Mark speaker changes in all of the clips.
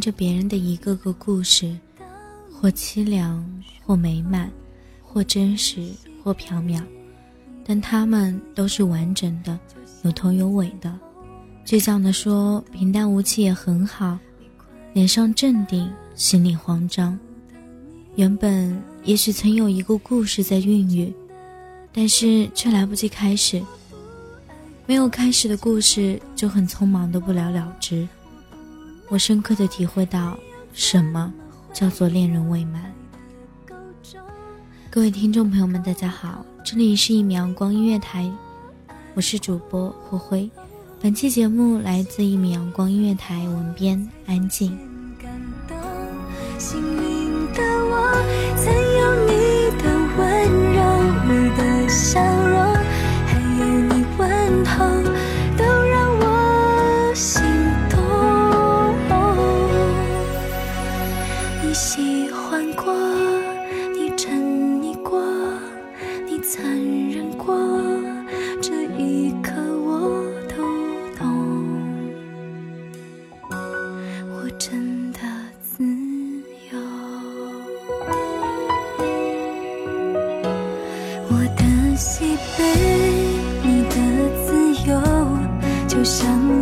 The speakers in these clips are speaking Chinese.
Speaker 1: 听着别人的一个个故事，或凄凉，或美满，或真实，或缥缈，但他们都是完整的，有头有尾的。倔强地说，平淡无奇也很好，脸上镇定，心里慌张。原本也许曾有一个故事在孕育，但是却来不及开始。没有开始的故事就很匆忙的不了了之。我深刻的体会到什么叫做恋人未满。各位听众朋友们，大家好，这里是一米阳光音乐台，我是主播霍辉。本期节目来自一米阳光音乐台文编安静。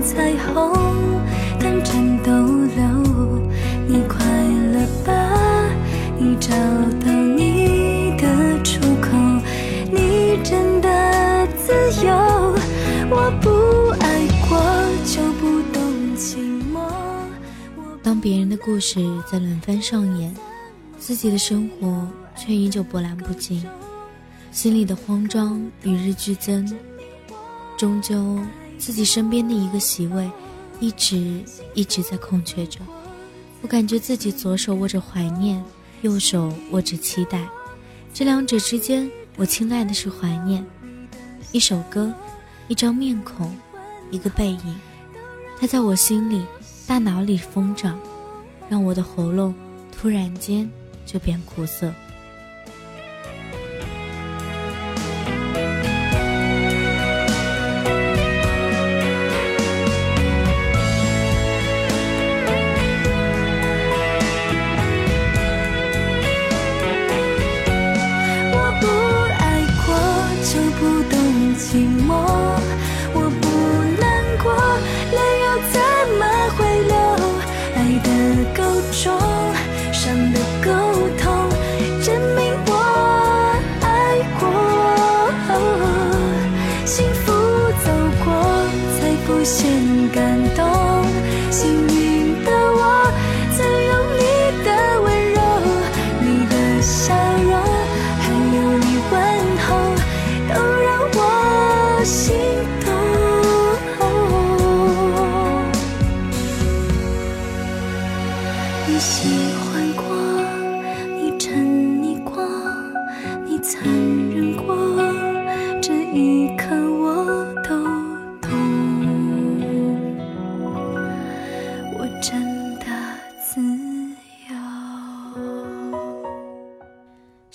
Speaker 2: 彩虹短暂逗留。你快乐吧？你找到你的出口，你真的自由。我不爱过，就不懂寂寞。
Speaker 1: 当别人的故事在轮番上演，自己的生活却依旧波澜不惊，心里的慌张与日俱增。终究，自己身边的一个席位，一直一直在空缺着。我感觉自己左手握着怀念，右手握着期待，这两者之间，我青睐的是怀念。一首歌，一张面孔，一个背影，它在我心里、大脑里疯长，让我的喉咙突然间就变苦涩。
Speaker 2: 先感动幸运的我曾有你的温柔你的笑容还有你问候都让我心动你喜欢过你沉溺过你残忍过这一刻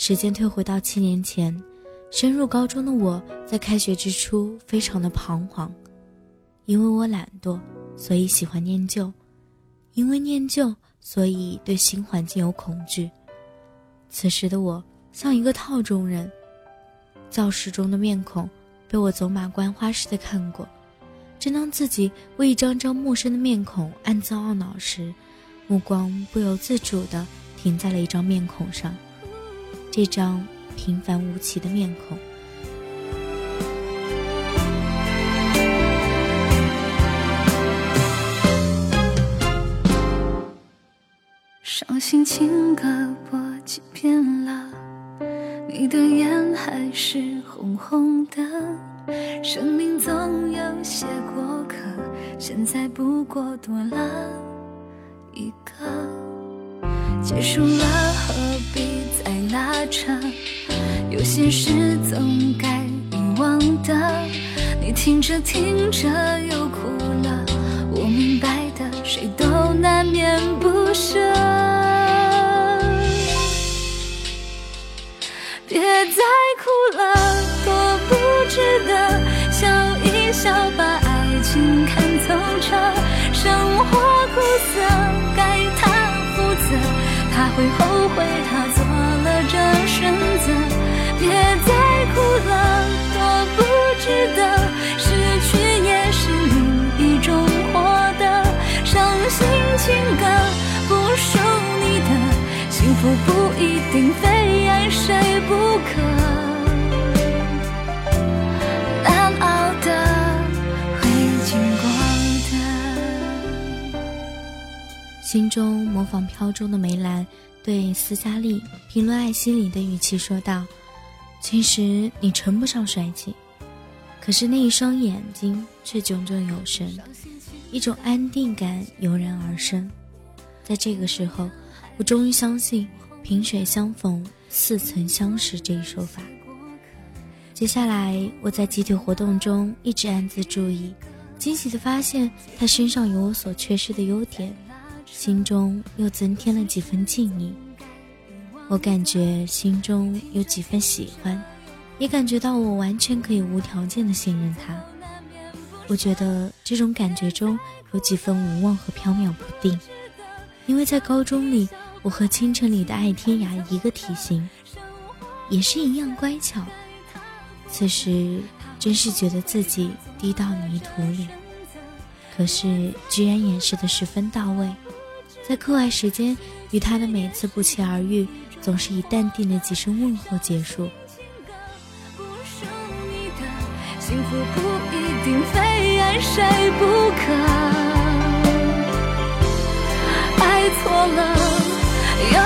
Speaker 1: 时间退回到七年前，升入高中的我在开学之初非常的彷徨，因为我懒惰，所以喜欢念旧；因为念旧，所以对新环境有恐惧。此时的我像一个套中人，教室中的面孔被我走马观花似的看过。正当自己为一张张陌生的面孔暗自懊恼时，目光不由自主地停在了一张面孔上，这张平凡无奇的面孔。
Speaker 2: 伤心情歌播几遍了，你的眼还是红红的。生命总有些过客，现在不过多了一个。结束了何必拉扯？有些事总该遗忘的。你听着听着又哭了，我明白的，谁都难免不舍。别再哭了，多不值得。笑一笑，把爱情看透彻。生活苦涩，该他负责。他会后悔，他做了这选择。别再哭了，多不值得。失去也是另一种获得。伤心情歌不属你的，幸福不一定非爱谁不可。
Speaker 1: 心中模仿飘中的梅兰对斯嘉丽评论艾希里的语气说道：“其实你称不上帅气，可是那一双眼睛却炯炯有神，一种安定感油然而生。在这个时候，我终于相信‘萍水相逢，似曾相识’这一说法。接下来，我在集体活动中一直暗自注意，惊喜地发现他身上有我所缺失的优点。”心中又增添了几分敬意，我感觉心中有几分喜欢，也感觉到我完全可以无条件的信任他。我觉得这种感觉中有几分无望和飘渺不定，因为在高中里，我和清晨里的爱天涯一个体型，也是一样乖巧。此时真是觉得自己低到泥土里，可是居然掩饰的十分到位。在课外时间，与他的每次不期而遇，总是以淡定的几声问候结束。
Speaker 2: 不属你的幸福不一定非爱谁不可，爱错了又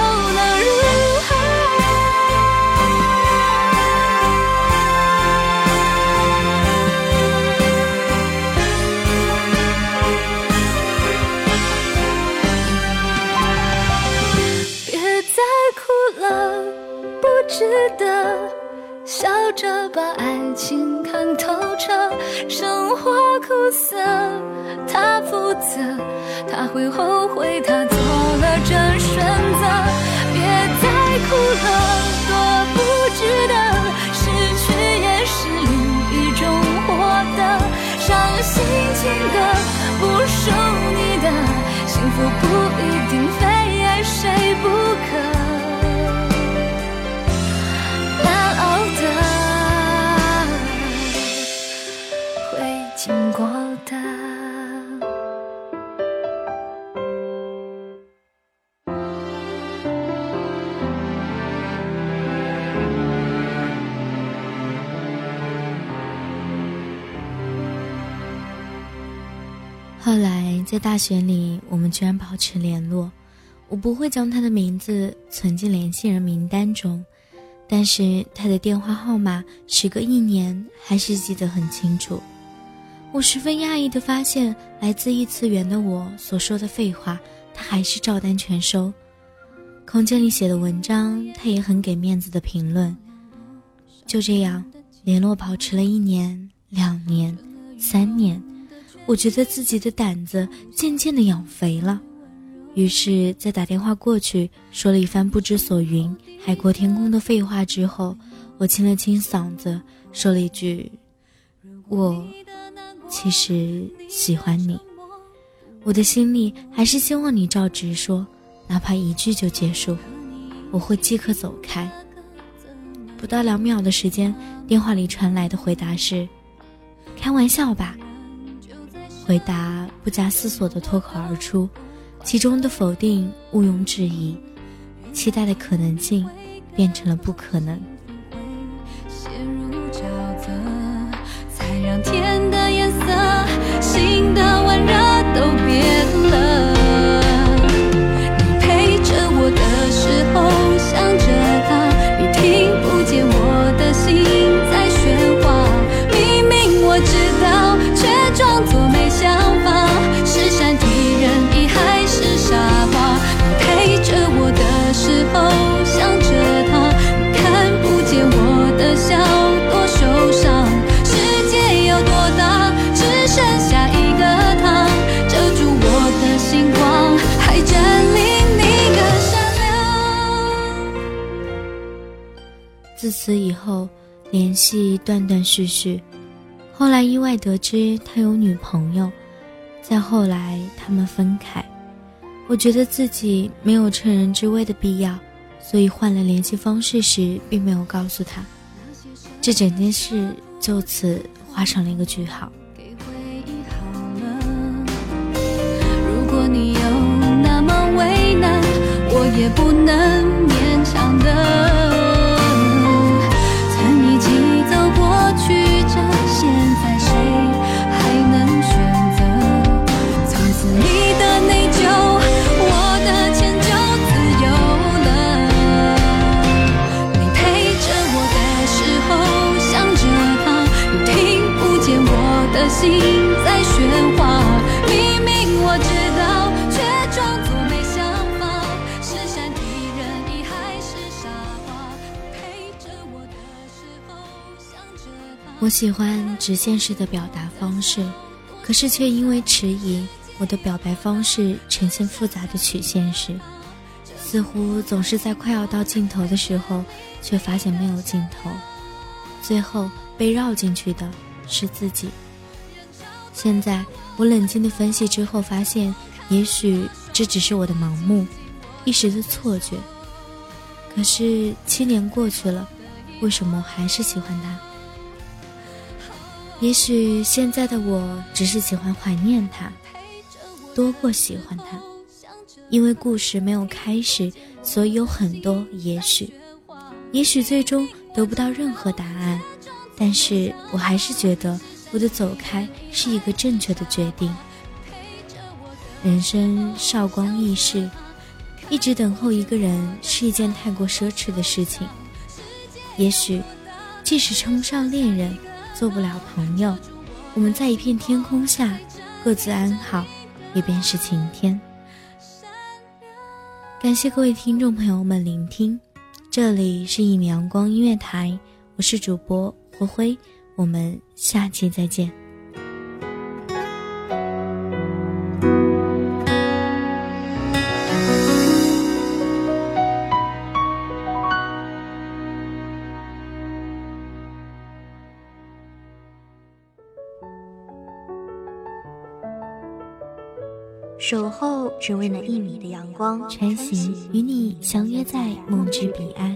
Speaker 2: 情看透彻，生活苦涩，他负责，他会后悔，他
Speaker 1: 在大学里，我们居然保持联络。我不会将他的名字存进联系人名单中，但是他的电话号码时隔一年还是记得很清楚。我十分讶异地发现，来自异次元的我所说的废话，他还是照单全收。空间里写的文章，他也很给面子的评论。就这样，联络保持了一年、两年、三年，我觉得自己的胆子渐渐的养肥了。于是，在打电话过去说了一番不知所云、海阔天空的废话之后，我清了清嗓子，说了一句：“我其实喜欢你。”我的心里还是希望你照直说，哪怕一句就结束，我会即刻走开。不到两秒的时间，电话里传来的回答是：“开玩笑吧。”回答不加思索的脱口而出。其中的否定毋庸置疑，期待的可能性变成了不可能。自此以后，联系断断续续。后来意外得知他有女朋友，再后来他们分开。我觉得自己没有趁人之危的必要，所以换了联系方式时，并没有告诉他。这整件事就此画上了一个句号。
Speaker 2: 如果你有那么为难，我也不能心在喧哗。明明我知道，却装作没想法，是善体人意还是傻瓜？我的时候，想着他。
Speaker 1: 我喜欢直线式的表达方式，可是却因为迟疑，我的表白方式呈现复杂的曲线式，似乎总是在快要到尽头的时候，却发现没有尽头，最后被绕进去的是自己。现在我冷静的分析之后，发现也许这只是我的盲目，一时的错觉。可是七年过去了，为什么我还是喜欢他？也许现在的我只是喜欢怀念他，多过喜欢他，因为故事没有开始，所以有很多也许，也许最终得不到任何答案，但是我还是觉得我的走开是一个正确的决定。人生少光易逝，一直等候一个人是一件太过奢侈的事情。也许，即使称不上恋人。做不了朋友，我们在一片天空下各自安好，也便是晴天。感谢各位听众朋友们聆听，这里是一米阳光音乐台，我是主播灰灰，我们下期再见。
Speaker 3: 守候只为那一米的阳光，
Speaker 1: 穿行与你相约在梦之彼岸。